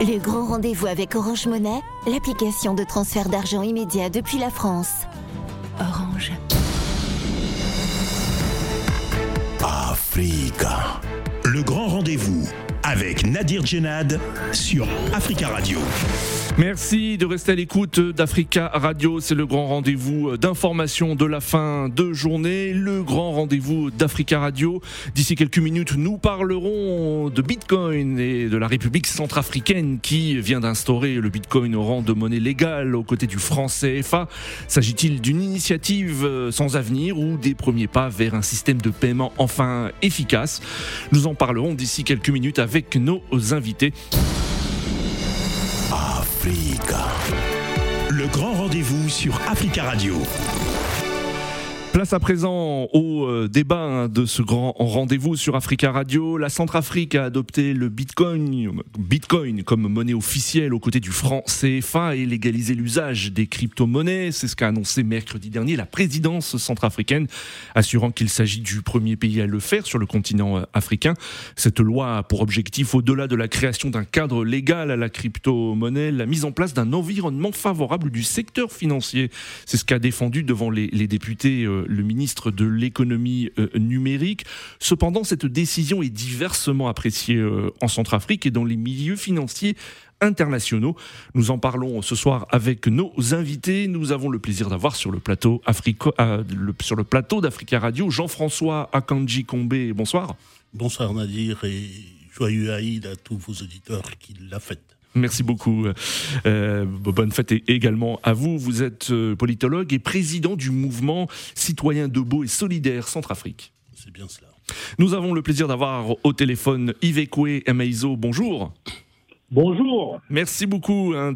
Le grand rendez-vous avec Orange Monnaie, l'application de transfert d'argent immédiat depuis la France. Orange. Africa. Le grand rendez-vous avec Nadir Djenad sur Africa Radio. Merci de rester à l'écoute d'Africa Radio. C'est le grand rendez-vous d'information de la fin de journée. Le grand rendez-vous d'Africa Radio. D'ici quelques minutes, nous parlerons de Bitcoin et de la République centrafricaine qui vient d'instaurer le Bitcoin au rang de monnaie légale aux côtés du franc CFA. S'agit-il d'une initiative sans avenir ou des premiers pas vers un système de paiement enfin efficace? Nous en parlerons d'ici quelques minutes avec avec nos invités. Africa. Le grand rendez-vous sur Africa Radio. Place à présent au euh, débat hein, de ce grand rendez-vous sur Africa Radio. La Centrafrique a adopté le Bitcoin, Bitcoin comme monnaie officielle aux côtés du franc CFA et légalisé l'usage des crypto-monnaies. C'est ce qu'a annoncé mercredi dernier la présidence centrafricaine, assurant qu'il s'agit du premier pays à le faire sur le continent euh, africain. Cette loi a pour objectif, au-delà de la création d'un cadre légal à la crypto-monnaie, la mise en place d'un environnement favorable du secteur financier. C'est ce qu'a défendu devant les, les députés euh, le ministre de l'économie euh, numérique. Cependant, cette décision est diversement appréciée euh, en Centrafrique et dans les milieux financiers internationaux. Nous en parlons ce soir avec nos invités. Nous avons le plaisir d'avoir sur le plateau euh, sur le plateau d'Africa Radio Jean-François Akanji Kombe. Bonsoir. Bonsoir Nadir et joyeux Aïd à tous vos auditeurs qui l'a fait. Merci beaucoup. Euh, bonne fête également à vous. Vous êtes euh, politologue et président du mouvement citoyen debout et solidaire Centrafrique. C'est bien cela. Nous avons le plaisir d'avoir au téléphone Yves Emeizo. Bonjour. Bonjour. Merci beaucoup hein,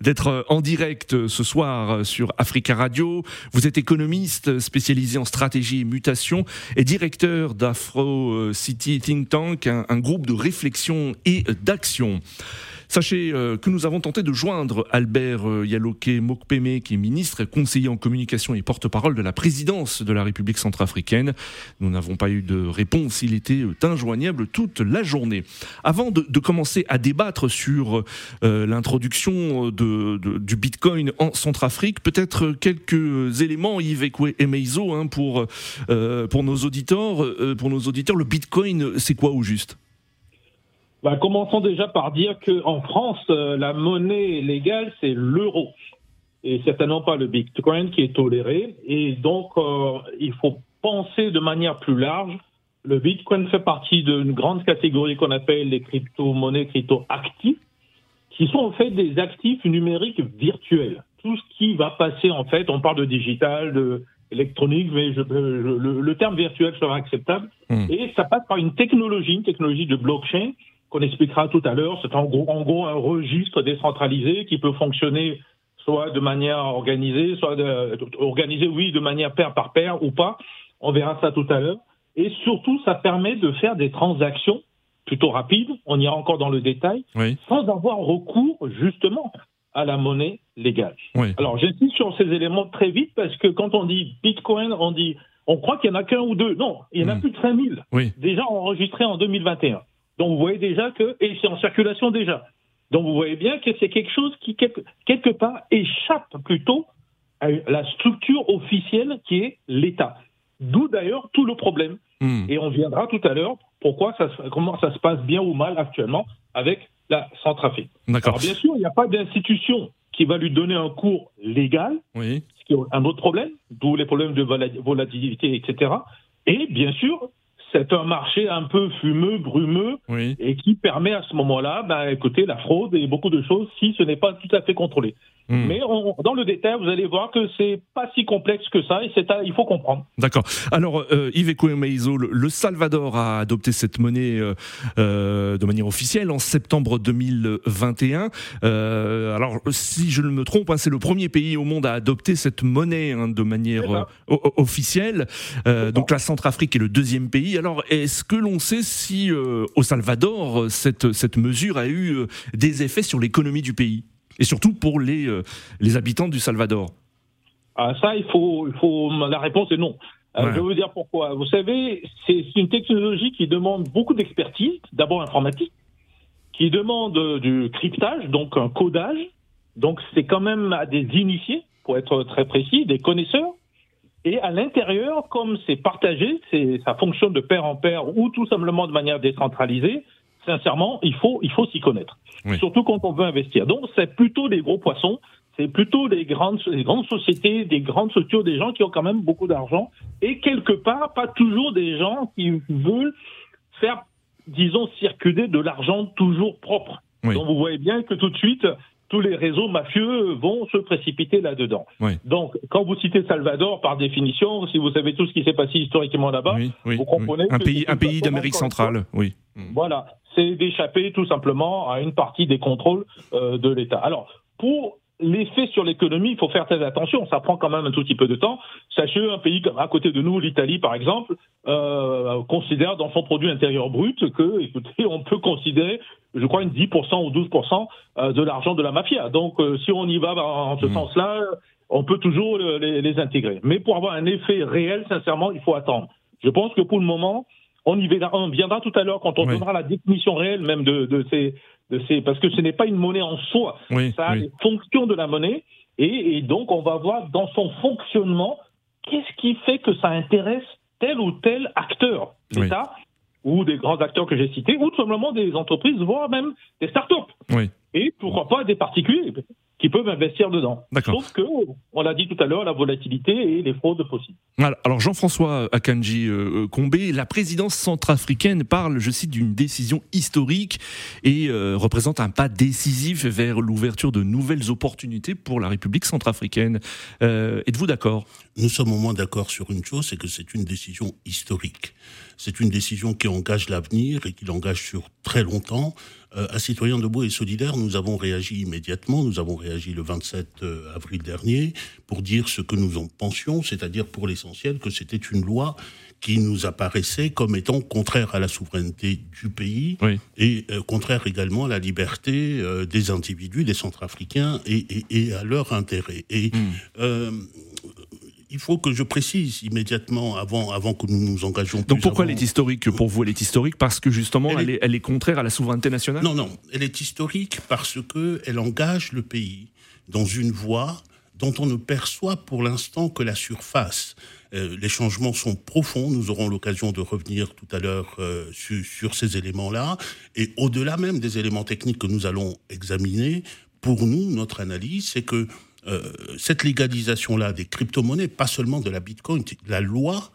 d'être en direct ce soir sur Africa Radio. Vous êtes économiste spécialisé en stratégie et mutation et directeur d'Afro City Think Tank, un groupe de réflexion et d'action. Sachez euh, que nous avons tenté de joindre Albert euh, Yaloke Mokpeme, qui est ministre, conseiller en communication et porte-parole de la présidence de la République centrafricaine. Nous n'avons pas eu de réponse. Il était euh, injoignable toute la journée. Avant de, commencer à débattre sur l'introduction du Bitcoin en Centrafrique, peut-être quelques éléments, Yves et Meizo, hein, pour, pour nos auditeurs. pour nos auditeurs, le Bitcoin, c'est quoi au juste? Bah, commençons déjà par dire qu'en France, euh, la monnaie légale, c'est l'euro. Et certainement pas le Bitcoin qui est toléré. Et donc, euh, il faut penser de manière plus large. Le Bitcoin fait partie d'une grande catégorie qu'on appelle les crypto-monnaies crypto-actifs, qui sont en fait des actifs numériques virtuels. Tout ce qui va passer, en fait, on parle de digital, de électronique, mais je, le, terme virtuel sera acceptable. Hmm. Et ça passe par une technologie, une technologie de blockchain, qu'on expliquera tout à l'heure. C'est en gros, en gros un registre décentralisé qui peut fonctionner soit de manière organisée, soit de, organisé, oui, de manière paire par paire ou pas. On verra ça tout à l'heure. Et surtout, ça permet de faire des transactions plutôt rapides, on ira encore dans le détail, sans avoir recours justement à la monnaie légale. Alors j'insiste sur ces éléments très vite parce que quand on dit Bitcoin, on dit on croit qu'il y en a qu'un ou deux. Non, il y en a hmm. plus de 5000 déjà enregistrés en 2021. Donc vous voyez déjà que, et c'est en circulation déjà. Donc vous voyez bien que c'est quelque chose qui, quelque, part, échappe plutôt à la structure officielle qui est l'État. D'où d'ailleurs tout le problème. Hmm. Et on viendra tout à l'heure pourquoi ça, comment ça se passe bien ou mal actuellement avec la Centrafrique. Alors bien sûr, il n'y a pas d'institution qui va lui donner un cours légal, oui. ce qui est un autre problème, d'où les problèmes de volatilité, etc. Et bien sûr, c'est un marché un peu fumeux, brumeux, et qui permet à ce moment-là, bah, écoutez, la fraude et beaucoup de choses si ce n'est pas tout à fait contrôlé. Hmm. Mais dans le détail, vous allez voir que c'est pas si complexe que ça et c'est il faut comprendre. D'accord. Alors, euh, Yves Meizo, le Salvador a adopté cette monnaie euh, euh, de manière officielle en septembre 2021. Euh, alors, si je ne me trompe, hein, c'est le premier pays au monde à adopter cette monnaie hein, de manière officielle. donc, la Centrafrique est le deuxième pays. Alors, est-ce que l'on sait si au Salvador cette cette mesure a eu des effets sur l'économie du pays? Et surtout pour les, euh, les habitants du Salvador ah, Ça, il faut, il faut, la réponse est non. Euh, je vais vous dire pourquoi. Vous savez, c'est une technologie qui demande beaucoup d'expertise, d'abord informatique, qui demande du cryptage, donc un codage. Donc c'est quand même à des initiés, pour être très précis, des connaisseurs. Et à l'intérieur, comme c'est partagé, ça fonctionne de pair en pair ou tout simplement de manière décentralisée. Sincèrement, il faut, il faut s'y connaître. Surtout quand on veut investir. Donc c'est plutôt des gros poissons c'est plutôt des grandes, des grandes sociétés, des grandes structures, des gens qui ont quand même beaucoup d'argent, et quelque part, pas toujours des gens qui veulent faire, disons, circuler de l'argent toujours propre. Donc vous voyez bien que tout de suite, tous les réseaux mafieux vont se précipiter là-dedans. Donc, quand vous citez Salvador, par définition, si vous savez tout ce qui s'est passé historiquement là-bas, vous comprenez un pays, un pays d'Amérique centrale, oui. Voilà, c'est d'échapper tout simplement à une partie des contrôles euh, de l'État. Alors, pour l'effet sur l'économie, il faut faire très attention. Ça prend quand même un tout petit peu de temps. Sachez, un pays comme à côté de nous, l'Italie par exemple, euh, considère dans son produit intérieur brut que, écoutez, on peut considérer, je crois, une 10% ou 12% euh, de l'argent de la mafia. Donc, euh, si on y va en ce mmh. sens-là, on peut toujours les, intégrer. Mais pour avoir un effet réel, sincèrement, il faut attendre. Je pense que pour le moment, on y viendra, tout à l'heure quand on donnera la définition réelle même de, de ces parce que ce n'est pas une monnaie en soi, ça a les fonctions de la monnaie, et, donc on va voir dans son fonctionnement qu'est-ce qui fait que ça intéresse tel ou tel acteur. d'État ou des grands acteurs que j'ai cités, ou tout simplement des entreprises, voire même des startups. Oui. Et pourquoi pas des particuliers qui peuvent investir dedans. Sauf que, on l'a dit tout à l'heure, la volatilité et les fraudes possibles. Alors Jean-François Akanji euh, Combé, la présidence centrafricaine parle, je cite, d'une décision historique et euh, représente un pas décisif vers l'ouverture de nouvelles opportunités pour la République centrafricaine. Euh, êtes-vous d'accord? Nous sommes au moins d'accord sur une chose, c'est que c'est une décision historique. C'est une décision qui engage l'avenir et qui l'engage sur très longtemps. Euh, à Citoyens debout et solidaires, nous avons réagi immédiatement. Nous avons réagi le 27 euh, avril dernier pour dire ce que nous en pensions, c'est-à-dire pour l'essentiel que c'était une loi qui nous apparaissait comme étant contraire à la souveraineté du pays et euh, contraire également à la liberté des individus, des Centrafricains et, et, et à leur intérêt. Et hmm il faut que je précise immédiatement avant, avant que nous nous engagions. Donc pourquoi elle est historique Pour vous, elle est historique parce que justement, elle, est, elle est, contraire à la souveraineté nationale? Non, non, elle est historique parce que elle engage le pays dans une voie dont on ne perçoit pour l'instant que la surface. Euh, les changements sont profonds. Nous aurons l'occasion de revenir tout à l'heure euh, sur, ces éléments-là. Et au-delà même des éléments techniques que nous allons examiner, pour nous, notre analyse, c'est que euh, cette légalisation-là des crypto-monnaies, pas seulement de la Bitcoin, la loi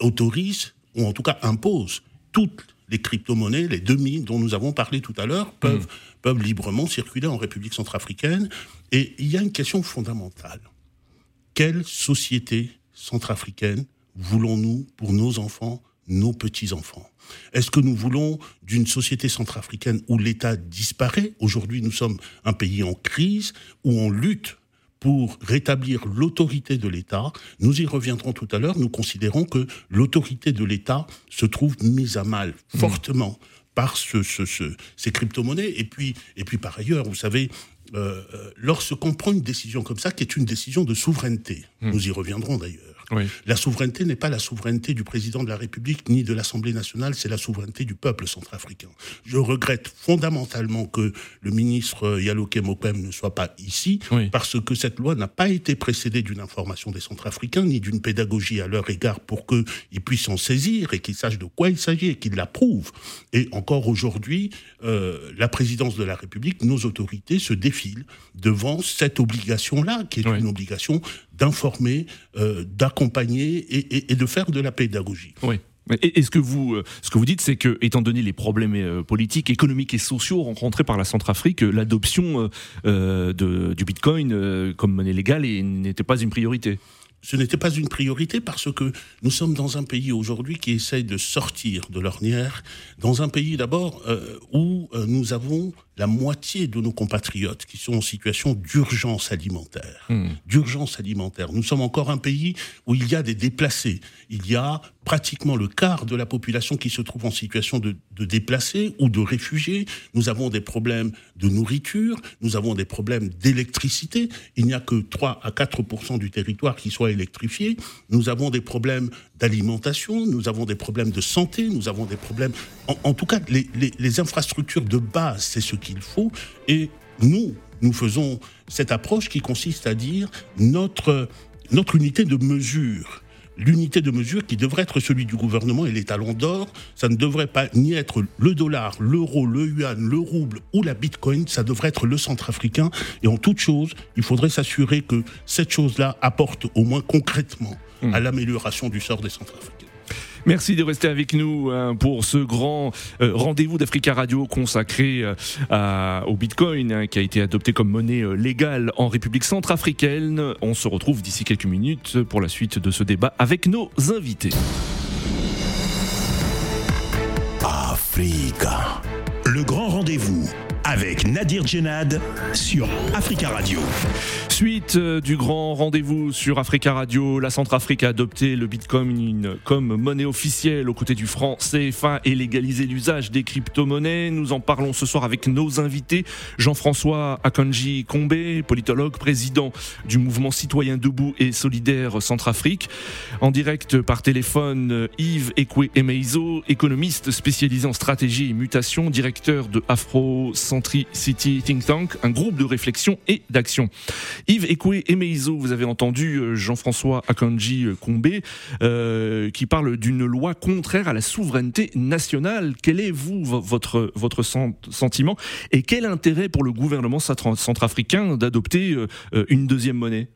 autorise, ou en tout cas impose, toutes les crypto-monnaies, les 2000 dont nous avons parlé tout à l'heure, peuvent, mm. peuvent librement circuler en République centrafricaine. Et il y a une question fondamentale. Quelle société centrafricaine voulons-nous pour nos enfants, nos petits-enfants? Est-ce que nous voulons d'une société centrafricaine où l'État disparaît? Aujourd'hui, nous sommes un pays en crise, où on lutte pour rétablir l'autorité de l'État. Nous y reviendrons tout à l'heure. Nous considérons que l'autorité de l'État se trouve mise à mal mmh. fortement par ce, ces crypto-monnaies. Et puis, et puis par ailleurs, vous savez, euh, euh, lorsqu'on prend une décision comme ça, qui est une décision de souveraineté, mmh. nous y reviendrons d'ailleurs, la souveraineté n'est pas la souveraineté du président de la République ni de l'Assemblée nationale, c'est la souveraineté du peuple centrafricain. Je regrette fondamentalement que le ministre Yaloke Mokwem ne soit pas ici, parce que cette loi n'a pas été précédée d'une information des Centrafricains, ni d'une pédagogie à leur égard pour qu'ils puissent s'en saisir et qu'ils sachent de quoi il s'agit et qu'ils l'approuvent. Et encore aujourd'hui, euh, la présidence de la République, nos autorités se défilent devant cette obligation-là, qui est une obligation d'informer, euh, d'accompagner et, de faire de la pédagogie. Oui. Et, ce que vous, euh, ce que vous dites, c'est que, étant donné les problèmes euh, politiques, économiques et sociaux rencontrés par la Centrafrique, l'adoption du Bitcoin comme monnaie légale n'était pas une priorité? Ce n'était pas une priorité parce que nous sommes dans un pays aujourd'hui qui essaye de sortir de l'ornière, dans un pays d'abord où nous avons la moitié de nos compatriotes qui sont en situation d'urgence alimentaire. Hmm. D'urgence alimentaire. Nous sommes encore un pays où il y a des déplacés. Il y a pratiquement le quart de la population qui se trouve en situation de, de déplacés ou de réfugiés. Nous avons des problèmes de nourriture, nous avons des problèmes d'électricité. Il n'y a que 3 à 4% du territoire qui soit électrifié. Nous avons des problèmes d'alimentation, nous avons des problèmes de santé, nous avons des problèmes... En, tout cas, les, les infrastructures de base, c'est ce qu'il faut. Et nous, nous faisons cette approche qui consiste à dire notre, notre unité de mesure l'unité de mesure qui devrait être celui du gouvernement et les talons d'or, ça ne devrait pas ni être le dollar, l'euro, le yuan, le rouble ou la bitcoin, ça devrait être le centrafricain. Et en toute chose, il faudrait s'assurer que cette chose-là apporte au moins concrètement hmm. à l'amélioration du sort des centrafricains. Merci de rester avec nous hein, pour ce grand euh, rendez-vous d'Africa Radio consacré euh, au Bitcoin hein, qui a été adopté comme monnaie euh, légale en République centrafricaine. On se retrouve d'ici quelques minutes pour la suite de ce débat avec nos invités. Le grand rendez-vous avec Nadir Djenad sur Africa Radio. Suite euh, du grand rendez-vous sur Africa Radio, la Centrafrique a adopté le Bitcoin comme monnaie officielle aux côtés du franc CFA et légalisé l'usage des crypto-monnaies. Nous en parlons ce soir avec nos invités. Jean-François Akanji Kombe, politologue, président du mouvement citoyen debout et solidaire Centrafrique. En direct par téléphone, Yves Ekwe Emeizo, économiste spécialisé en stratégie et mutation, directeur de Afro City Think Tank, un groupe de réflexion et d'action. Yves Ekoué Emeizo, vous avez entendu euh, Jean-François Akanji Combé, euh, qui parle d'une loi contraire à la souveraineté nationale. Quel est, vous, votre, votre sentiment et quel intérêt pour le gouvernement centrafricain d'adopter euh, une deuxième monnaie?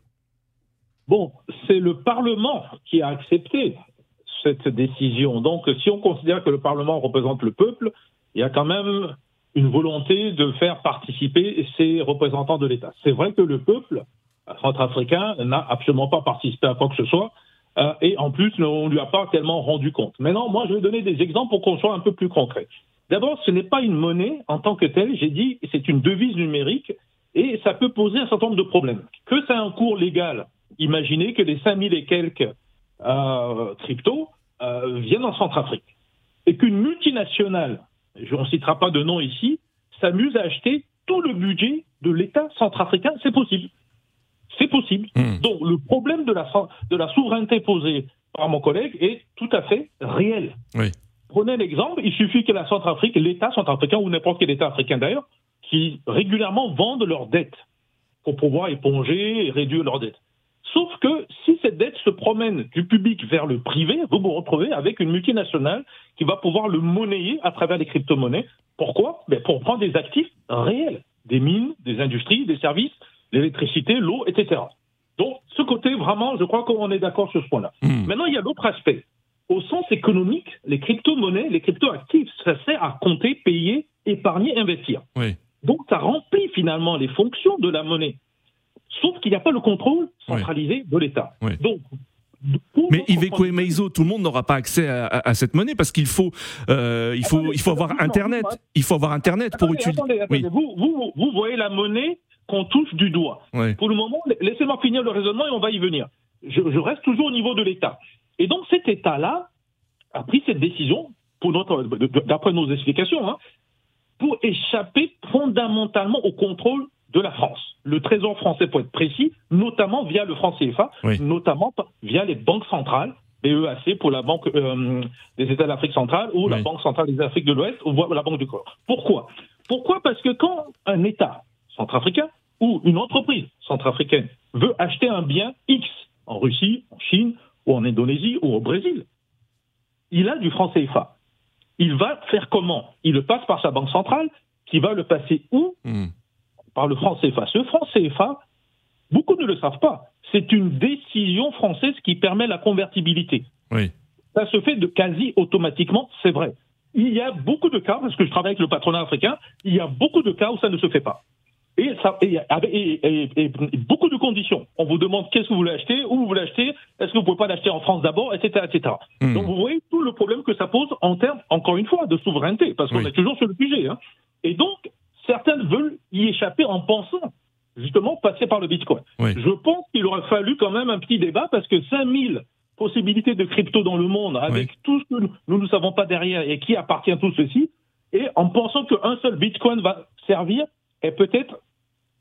Bon, c'est le Parlement qui a accepté cette décision. Donc, si on considère que le Parlement représente le peuple, il y a quand même une volonté de faire participer ces représentants de l'État. C'est vrai que le peuple centrafricain n'a absolument pas participé à quoi que ce soit, euh, et en plus, on ne lui a pas tellement rendu compte. Maintenant, moi, je vais donner des exemples pour qu'on soit un peu plus concret. D'abord, ce n'est pas une monnaie en tant que telle, j'ai dit, c'est une devise numérique, et ça peut poser un certain nombre de problèmes. Que ait un cours légal, imaginez que les 5000 et quelques euh, cryptos euh, viennent en Centrafrique, et qu'une multinationale je ne citera pas de nom ici, s'amuse à acheter tout le budget de l'État centrafricain, c'est possible. C'est possible. Hmm. Donc le problème de la, de la souveraineté posée par mon collègue est tout à fait réel. Prenez l'exemple, il suffit que la Centrafrique, l'État centrafricain ou n'importe quel État africain d'ailleurs, qui régulièrement vendent leurs dettes pour pouvoir éponger et réduire leurs dettes. Sauf que si cette dette se promène du public vers le privé, vous vous retrouvez avec une multinationale qui va pouvoir le monnayer à travers les crypto-monnaies. Pourquoi? Ben Pour prendre des actifs réels, des mines, des industries, des services, l'électricité, l'eau, etc. Donc, ce côté, vraiment, je crois qu'on est d'accord sur ce point-là. Hmm. Maintenant, il y a l'autre aspect. Au sens économique, les crypto-monnaies, les crypto-actifs, ça sert à compter, payer, épargner, investir. Donc, ça remplit finalement les fonctions de la monnaie. Sauf qu'il n'y a pas le contrôle centralisé de l'État. Donc, mais Iveco et Meizo, tout le monde n'aura pas accès à, cette monnaie parce qu'il faut, euh, il faut, il faut avoir Internet. Il faut avoir Internet pour utiliser. Vous, vous, vous, voyez la monnaie qu'on touche du doigt. Pour le moment, laissez-moi finir le raisonnement et on va y venir. Je, reste toujours au niveau de l'État. Et donc cet État-là a pris cette décision, d'après nos explications, hein, pour échapper fondamentalement au contrôle de la France. Le Trésor français, pour être précis, notamment via le franc CFA, notamment via les banques centrales, BEAC pour la Banque euh, des États d'Afrique centrale ou la Banque centrale des Afriques de l'Ouest ou la Banque du Corps. Pourquoi? Pourquoi? Parce que quand un État centrafricain ou une entreprise centrafricaine veut acheter un bien X en Russie, en Chine ou en Indonésie ou au Brésil, il a du franc CFA. Il va faire comment? Il le passe par sa banque centrale qui va le passer où? Hmm par le franc CFA. Ce franc CFA, beaucoup ne le savent pas, c'est une décision française qui permet la convertibilité. Oui. Ça se fait de quasi automatiquement, c'est vrai. Il y a beaucoup de cas, parce que je travaille avec le patronat africain, il y a beaucoup de cas où ça ne se fait pas. Et, ça, et, beaucoup de conditions. On vous demande qu'est-ce que vous voulez acheter, où vous voulez acheter, est-ce que vous ne pouvez pas l'acheter en France d'abord, etc., etc. Hmm. Donc vous voyez tout le problème que ça pose en termes, encore une fois, de souveraineté, parce qu'on est toujours sur le sujet. Hein. Et donc, certains veulent y échapper en pensant justement passer par le Bitcoin. Je pense qu'il aurait fallu quand même un petit débat parce que 5000 possibilités de crypto dans le monde avec tout ce que nous ne savons pas derrière et qui appartient à tout ceci, et en pensant qu'un seul Bitcoin va servir et peut-être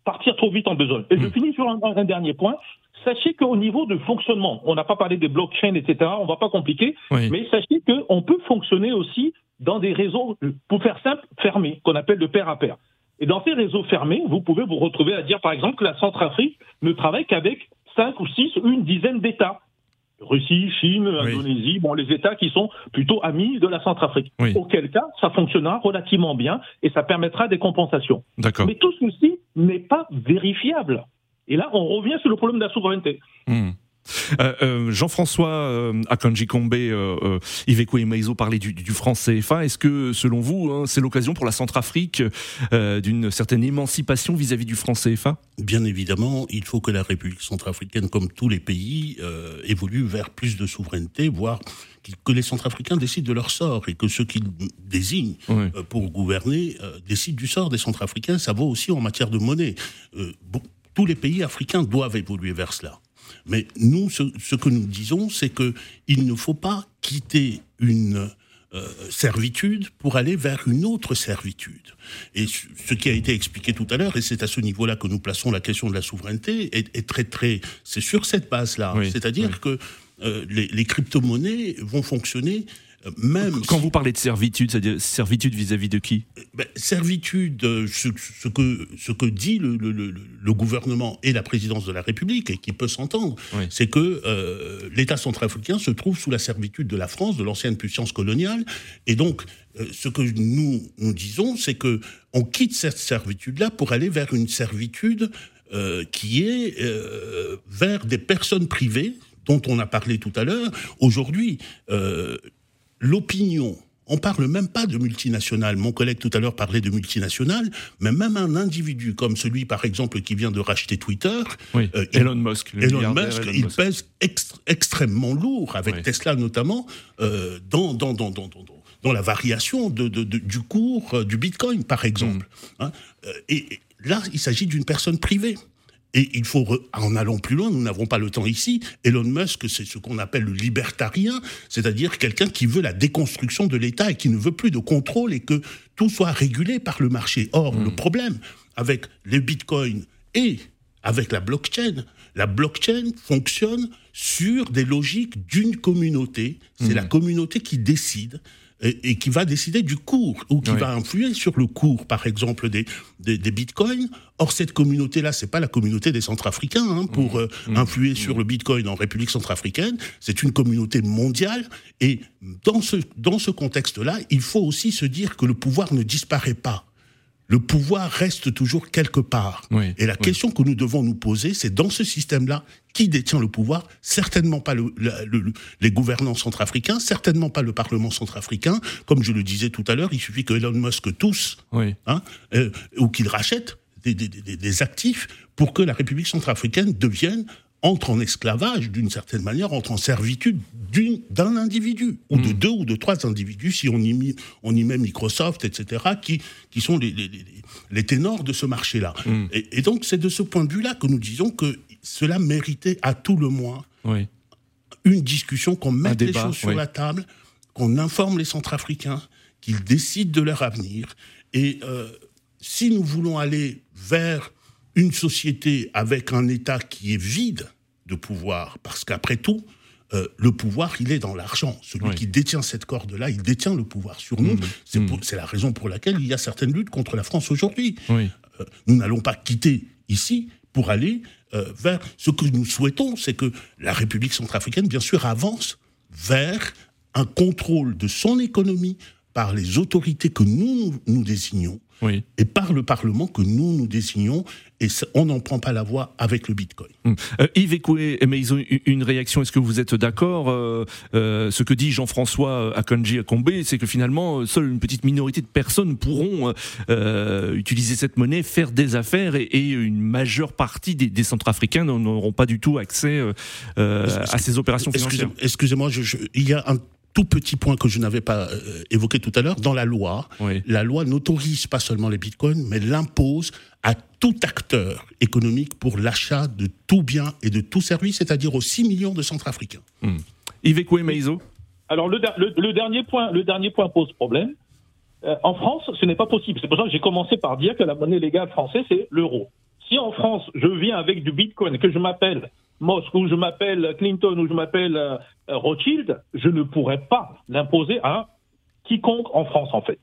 partir trop vite en besoin. Et je hmm. finis sur un, dernier point, sachez qu'au niveau de fonctionnement, on n'a pas parlé des blockchains, etc., on ne va pas compliquer, mais sachez qu'on peut fonctionner aussi dans des réseaux, pour faire simple, fermés, qu'on appelle de pair à pair. Et dans ces réseaux fermés, vous pouvez vous retrouver à dire, par exemple, que la Centrafrique ne travaille qu'avec cinq ou six ou une dizaine d'États. Russie, Chine, Indonésie, bon, les États qui sont plutôt amis de la Centrafrique. Auquel cas, ça fonctionnera relativement bien et ça permettra des compensations. Mais tout ceci n'est pas vérifiable. Et là, on revient sur le problème de la souveraineté. Hmm. Euh, euh, Jean-François euh, Akanji Kombe, Iveco et Maizo parlaient du, du franc CFA. Est-ce que, selon vous, hein, c'est l'occasion pour la Centrafrique d'une certaine émancipation vis-à-vis du franc CFA Bien évidemment, il faut que la République centrafricaine, comme tous les pays, évolue vers plus de souveraineté, voire que les Centrafricains décident de leur sort et que ceux qu'ils désignent pour gouverner décident du sort des Centrafricains. Ça vaut aussi en matière de monnaie. Bon, tous les pays africains doivent évoluer vers cela. Mais nous, ce, que nous disons, c'est que il ne faut pas quitter une euh, servitude pour aller vers une autre servitude. Et ce qui a été expliqué tout à l'heure, et c'est à ce niveau-là que nous plaçons la question de la souveraineté, est, très très, c'est sur cette base-là. C'est-à-dire que euh, les, les crypto-monnaies vont fonctionner même quand vous parlez de servitude, c'est-à-dire servitude vis-à-vis de qui? Ben, Servitude, euh, ce, que ce que dit le, le, gouvernement et la présidence de la République et qui peut s'entendre, c'est que euh, l'État centrafricain se trouve sous la servitude de la France, de l'ancienne puissance coloniale, et donc euh, ce que nous nous disons, c'est que on quitte cette servitude-là pour aller vers une servitude qui est vers des personnes privées dont on a parlé tout à l'heure. Aujourd'hui, l'opinion, on parle même pas de multinationales. Mon collègue tout à l'heure parlait de multinationales, mais même un individu comme celui, par exemple, qui vient de racheter Twitter, euh, Elon Musk, Elon Musk, il pèse extrêmement lourd, avec Tesla notamment, euh, dans, dans, dans, dans, la variation de, du cours euh, du Bitcoin, par exemple. Mm. Hein. et là, il s'agit d'une personne privée. Et il faut, en allant plus loin, nous n'avons pas le temps ici, Elon Musk, c'est ce qu'on appelle le libertarien, c'est-à-dire quelqu'un qui veut la déconstruction de l'État et qui ne veut plus de contrôle et que tout soit régulé par le marché. Or, le hmm. problème avec les bitcoins et avec la blockchain, la blockchain fonctionne sur des logiques d'une communauté. C'est la hmm. communauté qui décide et, qui va décider du cours ou qui va influer sur le cours, par exemple, des, des, bitcoins. Or, cette communauté-là, c'est pas la communauté des Centrafricains hein, pour mmh. Euh, mmh. influer sur mmh. le bitcoin en République centrafricaine. C'est une communauté mondiale. Et dans ce, dans ce contexte-là, il faut aussi se dire que le pouvoir ne disparaît pas le pouvoir reste toujours quelque part. et la question que nous devons nous poser, c'est dans ce système-là, qui détient le pouvoir? Certainement pas le, les gouvernants centrafricains, certainement pas le Parlement centrafricain. Comme je le disais tout à l'heure, il suffit que Elon Musk tous, hein, euh, ou qu'il rachète des, des, actifs pour que la République centrafricaine devienne entre en esclavage d'une certaine manière, entre en servitude d'un individu, ou de hmm. deux ou de trois individus, si on y, on y met Microsoft, etc., qui, qui sont les, les, les ténors de ce marché-là. Hmm. Et, donc c'est de ce point de vue-là que nous disons que cela méritait à tout le moins une discussion, qu'on mette les choses sur la table, qu'on informe les Centrafricains, qu'ils décident de leur avenir. Et euh, si nous voulons aller vers une société avec un État qui est vide de pouvoir, parce qu'après tout, euh, le pouvoir, il est dans l'argent. Celui qui détient cette corde-là, il détient le pouvoir sur nous. Mmh. Mmh. C'est la raison pour laquelle il y a certaines luttes contre la France aujourd'hui. Euh, nous n'allons pas quitter ici pour aller euh, vers ce que nous souhaitons, c'est que la République centrafricaine, bien sûr, avance vers un contrôle de son économie par les autorités que nous nous désignons et par le Parlement que nous nous désignons, et on n'en prend pas la voie avec le Bitcoin. Hum. Euh, Yves Ekoué, mais ils ont une réaction. Est-ce que vous êtes d'accord euh, euh, Ce que dit Jean-François Akanji Akombe, c'est que finalement, seule une petite minorité de personnes pourront utiliser cette monnaie, faire des affaires, et, une majeure partie des, des Centrafricains n'auront pas du tout accès à ces opérations financières. Excusez-moi, il y a un tout petit point que je n'avais pas euh, évoqué tout à l'heure, dans la loi, la loi n'autorise pas seulement les bitcoins, mais l'impose à tout acteur économique pour l'achat de tout bien et de tout service, c'est-à-dire aux 6 millions de Centrafricains. Mmh. Yves Maizo Alors le, le, dernier point, le dernier point pose problème. Euh, en France, ce n'est pas possible. C'est pour ça que j'ai commencé par dire que la monnaie légale française, c'est l'euro. Si en France, je viens avec du bitcoin, que je m'appelle Musk ou je m'appelle Clinton ou je m'appelle euh, Rothschild, je ne pourrais pas l'imposer à quiconque en France, en fait.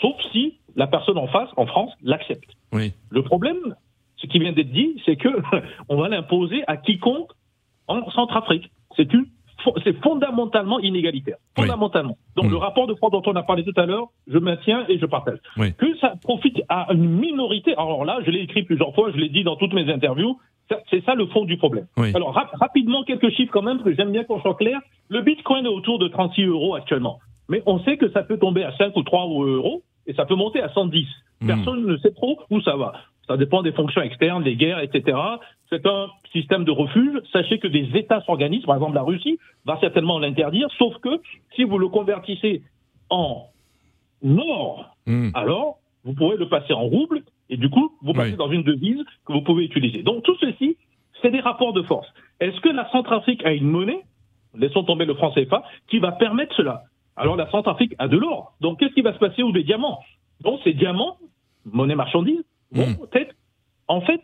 Sauf si la personne en face, en France, l'accepte. Oui. Le problème, ce qui vient d'être dit, c'est que on va l'imposer à quiconque en Centrafrique. C'est une c'est fondamentalement inégalitaire. Fondamentalement. Donc Mmh. le rapport de force dont on a parlé tout à l'heure, je maintiens et je partage. Oui. Que ça profite à une minorité, alors là, je l'ai écrit plusieurs fois, je l'ai dit dans toutes mes interviews, c'est ça le fond du problème. Oui. Alors rap- rapidement, quelques chiffres quand même, parce que j'aime bien qu'on soit clair. Le Bitcoin est autour de 36 euros actuellement. Mais on sait que ça peut tomber à 5 ou 3 euros et ça peut monter à 110. Mmh. Personne ne sait trop où ça va. Ça dépend des fonctions externes, des guerres, etc. C'est un système de refuge. Sachez que des États s'organisent. Par exemple, la Russie va certainement l'interdire, sauf que si vous le convertissez en or, Hmm. alors vous pourrez le passer en rouble et du coup, vous passez Oui. dans une devise que vous pouvez utiliser. Donc tout ceci, c'est des rapports de force. Est-ce que la Centrafrique a une monnaie, laissons tomber le franc CFA, qui va permettre cela Alors la Centrafrique a de l'or. Donc qu'est-ce qui va se passer ou des diamants? Donc ces diamants, monnaie marchandise, vont Mm. peut-être en fait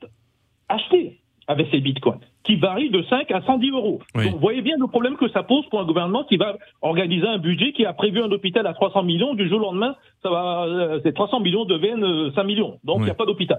acheter avec ces bitcoins qui varient de 5 à 110 euros. Oui. Donc, vous voyez bien le problème que ça pose pour un gouvernement qui va organiser un budget qui a prévu un hôpital à 300 millions. Du jour au lendemain, ça va, euh, ces 300 millions deviennent euh, 5 millions. Donc, il Oui. n'y a pas d'hôpital.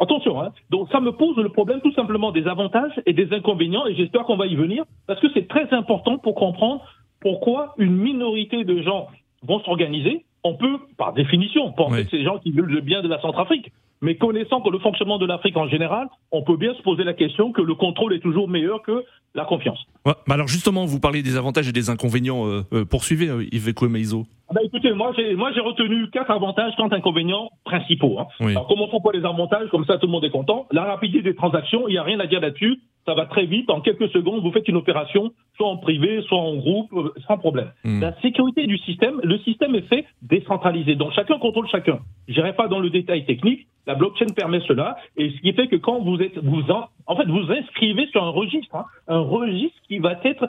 Attention, hein. Donc, ça me pose le problème tout simplement des avantages et des inconvénients et j'espère qu'on va y venir parce que c'est très important pour comprendre pourquoi une minorité de gens vont s'organiser. On peut, par définition, penser Oui. que c'est gens qui veulent le bien de la Centrafrique. Mais connaissant que le fonctionnement de l'Afrique en général, on peut bien se poser la question que le contrôle est toujours meilleur que la confiance. Alors justement, vous parlez des avantages et des inconvénients. euh, euh, poursuivez, euh, Yves Meizo. Ah bah écoutez, moi j'ai moi j'ai retenu quatre avantages, quatre inconvénients principaux. Hein. Oui. Alors commençons par les avantages, comme ça tout le monde est content. La rapidité des transactions, il n'y a rien à dire là-dessus. Ça va très vite. En quelques secondes, vous faites une opération, soit en privé, soit en groupe, euh, sans problème. Hmm. La sécurité du système, le système est fait décentralisé. Donc chacun contrôle chacun. Je n'irai pas dans le détail technique. La blockchain permet cela. Et ce qui fait que quand vous êtes, vous en, en fait, vous inscrivez sur un registre, hein, un registre qui va être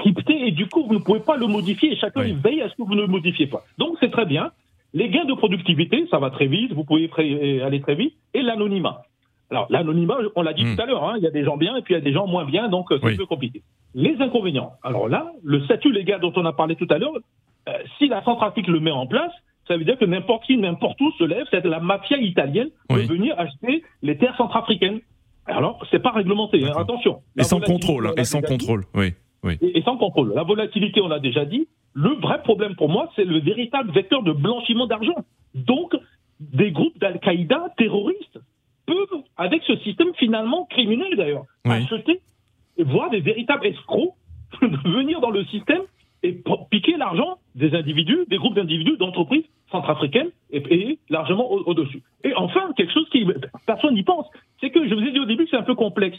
crypté et du coup vous ne pouvez pas le modifier et chacun Oui. il veille à ce que vous ne le modifiez pas. Donc c'est très bien. Les gains de productivité, ça va très vite, vous pouvez très- aller très vite, et l'anonymat. Alors l'anonymat, on l'a dit Hmm. tout à l'heure, hein, il y a des gens bien et puis il y a des gens moins bien, donc euh, c'est Oui. un peu compliqué. Les inconvénients. Alors là, le statut légal dont on a parlé tout à l'heure, euh, si la Centrafrique le met en place, ça veut dire que n'importe qui, n'importe où se lève, c'est la mafia italienne Oui. peut venir acheter les terres centrafricaines. Alors, c'est pas réglementé, hein, attention. Et sans contrôle, hein, et sans contrôle. Oui, oui. et, et sans contrôle. La volatilité, on l'a déjà dit. Le vrai problème pour moi, c'est le véritable vecteur de blanchiment d'argent. Donc, des groupes d'Al-Qaïda terroristes peuvent, avec ce système finalement criminel d'ailleurs, Oui. acheter, et voir des véritables escrocs venir dans le système et piquer l'argent des individus, des groupes d'individus, d'entreprises centrafricaines et payer largement au- au-dessus. et enfin, quelque chose qui personne n'y pense, c'est que je vous ai dit au début que c'est un peu complexe.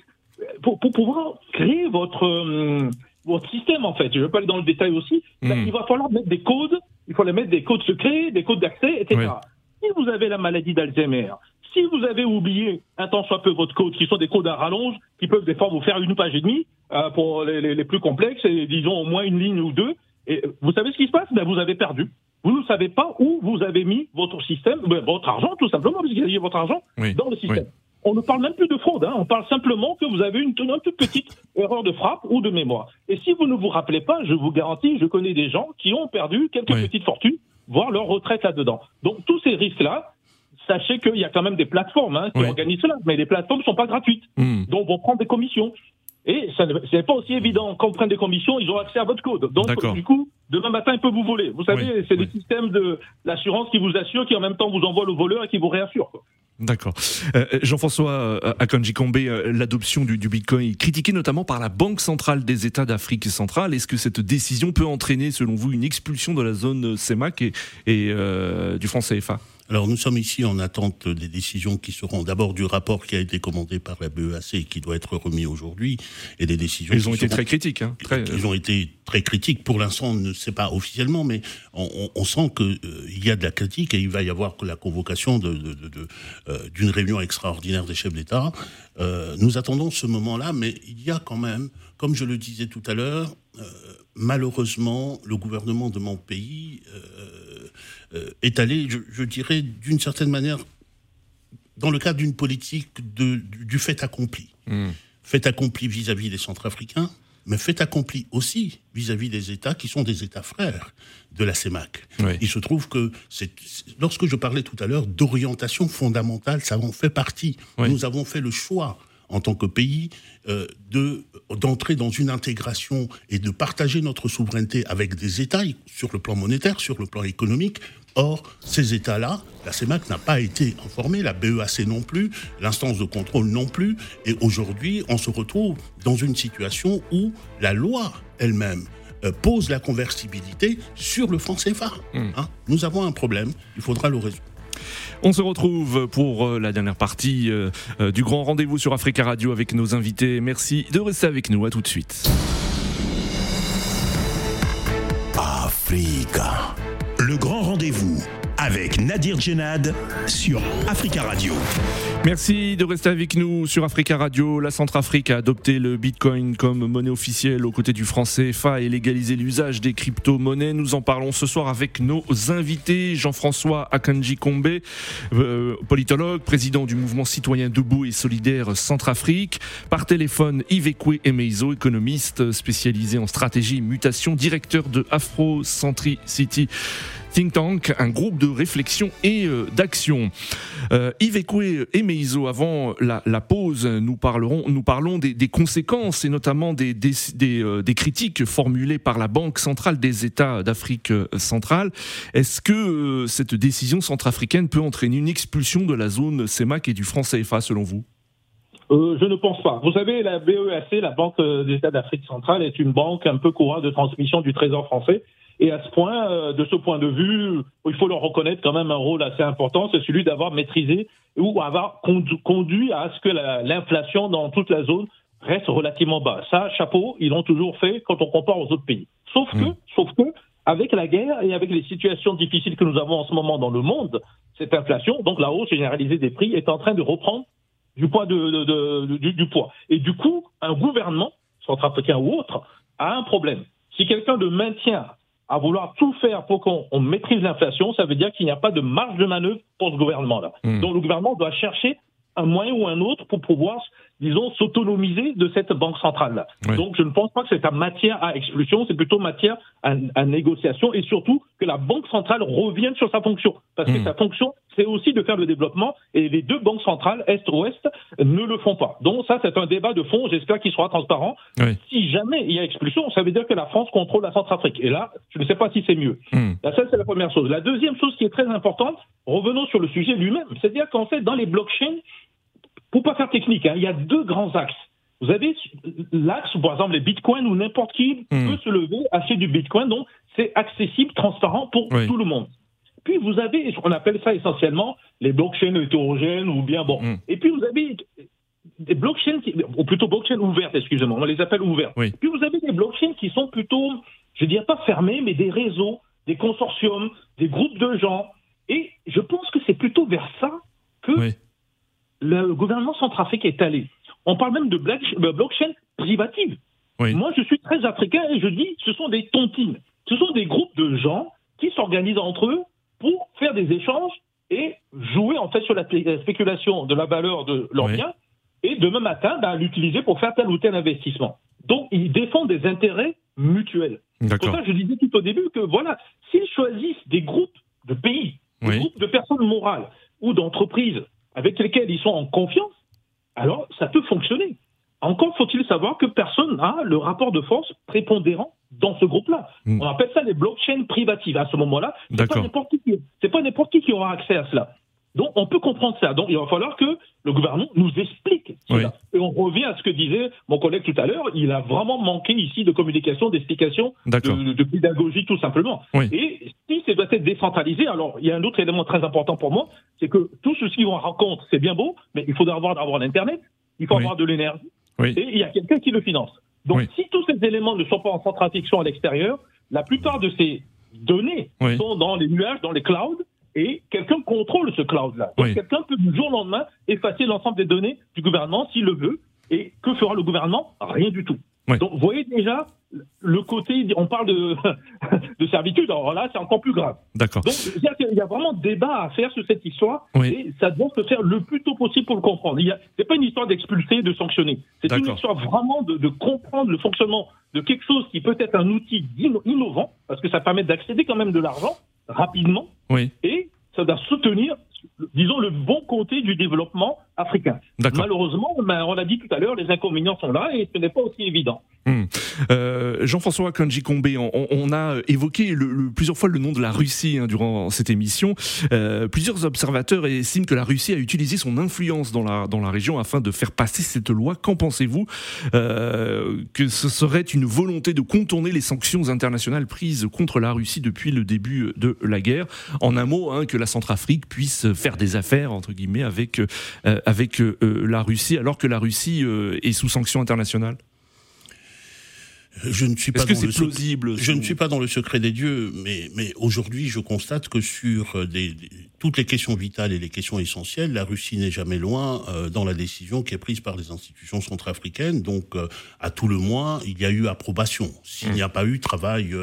Pour, pour pouvoir créer votre, euh, votre système, en fait, je ne vais pas aller dans le détail aussi, là, Mm. il va falloir mettre des codes, il faut mettre des codes secrets, des codes d'accès, etc. Oui. Si vous avez la maladie d'Alzheimer, si vous avez oublié un tant soit peu votre code, qui sont des codes à rallonge, qui peuvent des fois vous faire une page et demie euh, pour les, les- les plus complexes, et disons au moins une ligne ou deux, et vous savez ce qui se passe? Ben, Vous avez perdu. Vous ne savez pas où vous avez mis votre système, ben, votre argent tout simplement, parce que vous avez votre argent Oui. dans le système. Oui. On ne parle même plus de fraude, hein. on parle simplement que vous avez une, une toute petite erreur de frappe ou de mémoire. Et si vous ne vous rappelez pas, je vous garantis, je connais des gens qui ont perdu quelques Oui. petites fortunes, voire leur retraite là-dedans. Donc tous ces risques-là, sachez qu'il y a quand même des plateformes hein, qui Oui. organisent cela, mais les plateformes ne sont pas gratuites, Hmm. donc vont prendre des commissions. Et ça ne- c'est pas aussi évident. Quand vous prenez des commissions, ils ont accès à votre code. Donc, du coup, demain matin, ils peuvent vous voler. Vous savez, Oui, c'est oui. des systèmes de l'assurance qui vous assure, qui en même temps vous envoie le voleur et qui vous réassure. D'accord. Euh, Jean-François euh, Akanji Kombe, euh, l'adoption du, du Bitcoin est critiquée notamment par la Banque centrale des États d'Afrique centrale. Est-ce que cette décision peut entraîner, selon vous, une expulsion de la zone CEMAC et, et, euh, du franc CFA Alors nous sommes ici en attente des décisions qui seront d'abord du rapport qui a été commandé par la BEAC et qui doit être remis aujourd'hui et des décisions Ils ont été seront- très critiques. Hein, très, Ils ont été très critiques. Pour l'instant, on ne sait pas officiellement, mais on, on- on sent qu'il il y a de la critique et il va y avoir que la convocation de, de- de- de, euh, d'une réunion extraordinaire des chefs d'État. Euh, nous attendons ce moment-là, mais il y a quand même, comme je le disais tout à l'heure, euh, malheureusement, le gouvernement de mon pays euh, est allé, je, je dirais, d'une certaine manière, dans le cadre d'une politique de, du, du fait accompli. Hmm. fait accompli vis-à-vis des Centrafricains, mais fait accompli aussi vis-à-vis des États qui sont des États frères de la CEMAC. Il se trouve que lorsque je parlais tout à l'heure d'orientation fondamentale, ça en fait partie. Nous avons fait le choix en tant que pays euh, de d'entrer dans une intégration et de partager notre souveraineté avec des États sur le plan monétaire, sur le plan économique. Or, ces États-là, la CEMAC n'a pas été informée, la BEAC non plus, l'instance de contrôle non plus. Et aujourd'hui, on se retrouve dans une situation où la loi elle-même euh, pose la conversibilité sur le franc CFA. Hmm. Hein. Nous avons un problème, il faudra le résoudre. On se retrouve pour euh, la dernière partie euh, du grand rendez-vous sur Africa Radio avec nos invités. Merci de rester avec nous. À tout de suite. Africa. Nadir Djenad sur Africa Radio. Merci de rester avec nous sur Africa Radio. La Centrafrique a adopté le Bitcoin comme monnaie officielle aux côtés du franc CFA et légalisé l'usage des crypto-monnaies. Nous en parlons ce soir avec nos invités. Jean-François Akanji Kombe, euh, politologue, président du mouvement citoyen debout et solidaire Centrafrique. Par téléphone, Yves Emeizo, économiste spécialisé en stratégie mutation, directeur de Afro Centricity think tank, un groupe de réflexion et euh, d'action. Euh, Yves Ekwe et Meizo, avant la, pause, nous, parlerons, nous parlons des, conséquences et notamment des, euh, des, critiques formulées par la Banque centrale des États d'Afrique centrale. Est-ce que cette décision centrafricaine peut entraîner une expulsion de la zone CEMAC et du franc CFA selon vous? Je ne pense pas. Vous savez, la BEAC, la Banque des États d'Afrique centrale, est une banque un peu courante de transmission du Trésor français et à ce point, euh, de ce point de vue, il faut leur reconnaître quand même un rôle assez important, c'est celui d'avoir maîtrisé ou avoir conduit à ce que l'inflation dans toute la zone reste relativement bas. Ça, chapeau, ils l'ont toujours fait quand on compare aux autres pays. Sauf que, mmh. sauf que, avec la guerre et avec les situations difficiles que nous avons en ce moment dans le monde, cette inflation, donc la hausse généralisée des prix, est en train de reprendre du poids de, du, du, poids. Et du coup, un gouvernement, centrafricain ou autre, a un problème. Si quelqu'un de maintien à vouloir tout faire pour qu'on maîtrise l'inflation, ça veut dire qu'il n'y a pas de marge de manœuvre pour ce gouvernement-là. Hmm. Donc le gouvernement doit chercher un moyen ou un autre pour pouvoir, disons, s'autonomiser de cette banque centrale-là. Donc je ne pense pas que c'est un matière à expulsion, c'est plutôt matière à, négociation et surtout que la banque centrale revienne sur sa fonction. Parce que hmm. sa fonction, c'est aussi de faire le développement et les deux banques centrales, Est-Ouest, ne le font pas. Donc ça, c'est un débat de fond, j'espère qu'il sera transparent. Si jamais il y a expulsion, ça veut dire que la France contrôle la Centrafrique. Et là, je ne sais pas si c'est mieux. Hmm. Ça, c'est la première chose. La deuxième chose qui est très importante, revenons sur le sujet lui-même, c'est-à-dire qu'en fait, dans les blockchains, pour pas faire technique, hein, il y a deux grands axes. Vous avez l'axe, par exemple, les bitcoins où n'importe qui hmm. peut se lever, acheter du bitcoin, donc c'est accessible, transparent pour tout le monde. Puis vous avez, on appelle ça essentiellement les blockchains hétérogènes ou bien bon. Hmm. Et puis vous avez des blockchains, ou plutôt blockchains ouvertes, excusez-moi, on les appelle ouvertes. Puis vous avez des blockchains qui sont plutôt, je dirais pas fermés, mais des réseaux, des consortiums, des groupes de gens. Et je pense que c'est plutôt vers ça que le gouvernement centrafricain est allé. On parle même de blockchain privative. Moi, je suis très africain et je dis, ce sont des tontines. Ce sont des groupes de gens qui s'organisent entre eux pour faire des échanges et jouer en fait sur la spéculation de la valeur de leur bien et demain matin bah, l'utiliser pour faire tel ou tel investissement. Donc ils défendent des intérêts mutuels. C'est pour ça que je disais tout au début que voilà, s'ils choisissent des groupes de pays, des groupes de personnes morales ou d'entreprises avec lesquelles ils sont en confiance, alors ça peut fonctionner. Encore faut-il savoir que personne n'a le rapport de force prépondérant dans ce groupe-là. Hmm. On appelle ça des blockchains privatives à ce moment-là. C'est pas n'importe qui, c'est pas n'importe qui qui aura accès à cela. Donc on peut comprendre ça. Donc il va falloir que le gouvernement nous explique cela. On revient à ce que disait mon collègue tout à l'heure. Il a vraiment manqué ici de communication, d'explication, de, pédagogie tout simplement. Et si ça doit être décentralisé, alors il y a un autre élément très important pour moi, c'est que tout ce qu'on raconte, c'est bien beau, mais il faudra avoir, avoir l'internet, il faut avoir de l'énergie, et il y a quelqu'un qui le finance. Donc, si tous ces éléments ne sont pas en sont à l'extérieur, la plupart de ces données sont dans les nuages, dans les clouds, et quelqu'un contrôle ce cloud-là. Quelqu'un peut du jour au lendemain effacer l'ensemble des données du gouvernement s'il le veut. Et que fera le gouvernement? Rien du tout. Donc, vous voyez déjà le côté, on parle de, de servitude, alors là, c'est encore plus grave. D'accord. Donc, il y a vraiment débat à faire sur cette histoire, et ça doit se faire le plus tôt possible pour le comprendre. Ce n'est pas une histoire d'expulser, de sanctionner. C'est une histoire vraiment de, de, comprendre le fonctionnement de quelque chose qui peut être un outil innovant, parce que ça permet d'accéder quand même de l'argent rapidement, oui. et ça doit soutenir disons, le bon côté du développement africain. Malheureusement, ben, on l'a dit tout à l'heure, les inconvénients sont là et ce n'est pas aussi évident. Hmm. Euh, Jean-François Kanji Kombe, on, a évoqué le, plusieurs fois le nom de la Russie hein, durant cette émission. Euh, plusieurs observateurs estiment que la Russie a utilisé son influence dans la, dans la région afin de faire passer cette loi. Qu'en pensez-vous? Euh, Que ce serait une volonté de contourner les sanctions internationales prises contre la Russie depuis le début de la guerre? En un mot, hein, que la Centrafrique puisse faire des affaires, entre guillemets, avec, avec la Russie, alors que la Russie est sous sanctions internationales je ne suis pas dans le plausible, je ne suis pas dans le secret des dieux, mais mais aujourd'hui je constate que sur euh, des, toutes les questions vitales et les questions essentielles, la Russie n'est jamais loin euh, dans la décision qui est prise par les institutions centrafricaines. Donc euh, à tout le moins, il y a eu approbation. S'il n'y a pas eu travail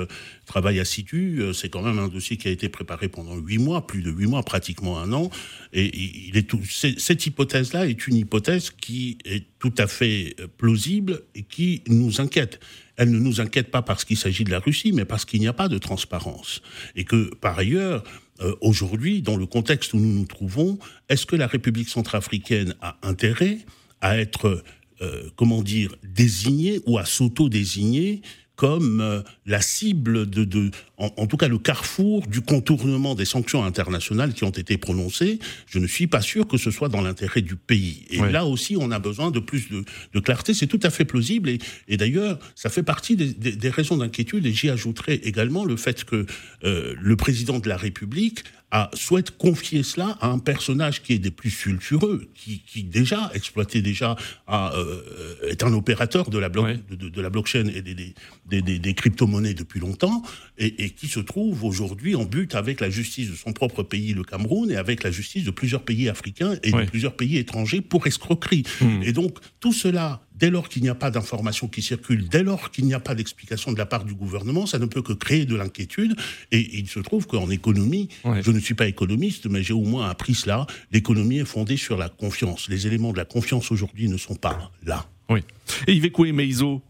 travail assidu, c'est quand même un dossier qui a été préparé pendant huit mois, plus de huit mois, pratiquement un an. Et il est tout, cette hypothèse-là est une hypothèse qui est tout à fait plausible et qui nous inquiète elle ne nous inquiète pas parce qu'il s'agit de la Russie, mais parce qu'il n'y a pas de transparence. Et que, par ailleurs, euh, aujourd'hui, dans le contexte où nous nous trouvons, est-ce que la République centrafricaine a intérêt à être, euh, comment dire, désignée ou à s'auto-désigner comme euh, la cible de, de en, tout cas le carrefour du contournement des sanctions internationales qui ont été prononcées. Je ne suis pas sûr que ce soit dans l'intérêt du pays. Et là aussi, on a besoin de plus de, de clarté. C'est tout à fait plausible. Et, et d'ailleurs, ça fait partie des, des, des raisons d'inquiétude. Et j'y ajouterai également le fait que euh, le président de la République a, souhaite confier cela à un personnage qui est des plus sulfureux, qui, qui déjà exploité déjà à, euh, est un opérateur de la, bloc, de, de, la blockchain et des, des, des, des crypto-monnaies depuis longtemps, et, et qui se trouve aujourd'hui en but avec la justice de son propre pays, le Cameroun, et avec la justice de plusieurs pays africains et de plusieurs pays étrangers pour escroquerie. Hmm. Et donc tout cela dès lors qu'il n'y a pas d'informations qui circulent, dès lors qu'il n'y a pas d'explication de la part du gouvernement, ça ne peut que créer de l'inquiétude. Et il se trouve qu'en économie, je ne suis pas économiste, mais j'ai au moins appris cela, l'économie est fondée sur la confiance. Les éléments de la confiance aujourd'hui ne sont pas là. Oui. Et Yves Meizo,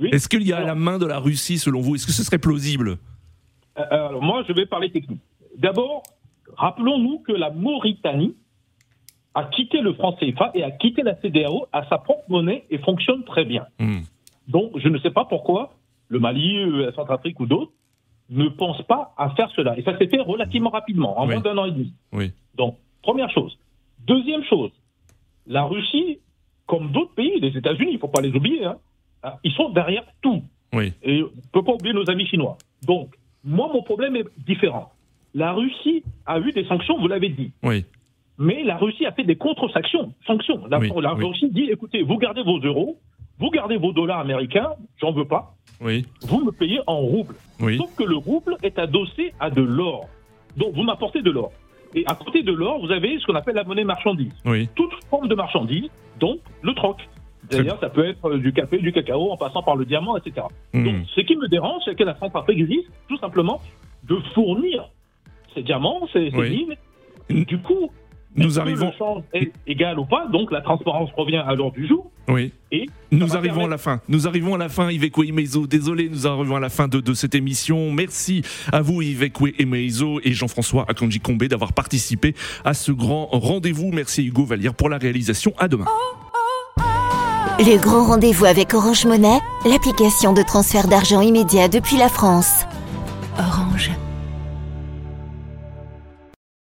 est-ce qu'il y a la main de la Russie selon vous? Est-ce que ce serait plausible? Euh, Alors moi, je vais parler technique. D'abord, rappelons-nous que la Mauritanie a quitté le franc CFA et a quitté la CDAO à sa propre monnaie et fonctionne très bien. Hmm. Donc, je ne sais pas pourquoi le Mali, euh, la Centrafrique ou d'autres ne pensent pas à faire cela. Et ça s'est fait relativement rapidement, en moins d'un an et demi. Oui. Donc, première chose. Deuxième chose, la Russie, comme d'autres pays, les États-Unis, il ne faut pas les oublier, hein, ah, ils sont derrière tout. Oui. Et on ne peut pas oublier nos amis chinois. Donc, moi, mon problème est différent. La Russie a eu des sanctions, vous l'avez dit. Oui. Mais la Russie a fait des contre-sanctions. Sanctions. La, Russie dit écoutez, vous gardez vos euros, vous gardez vos dollars américains, j'en veux pas. Oui. Vous me payez en rouble. Sauf que le rouble est adossé à de l'or. Donc vous m'apportez de l'or. Et à côté de l'or, vous avez ce qu'on appelle la monnaie marchandise. Toute forme de marchandise, donc le troc. D'ailleurs, ça peut être du café, du cacao, en passant par le diamant, etc. Hmm. Donc, ce qui me dérange, c'est que la Centrafrique existe, tout simplement, de fournir ces diamants, ces, mines. Du coup, nous arrivons. le change est égal ou pas, donc la transparence revient à l'heure du jour. Oui. Et nous arrivons à la fin. Nous arrivons à la fin, Yves Meizo. Désolé, nous arrivons à la fin de, de, cette émission. Merci à vous, Yves Meizo et Jean-François Akanji Kombe d'avoir participé à ce grand rendez-vous. Merci Hugo Vallière pour la réalisation. À demain. Le grand rendez-vous avec Orange Monnaie, l'application de transfert d'argent immédiat depuis la France.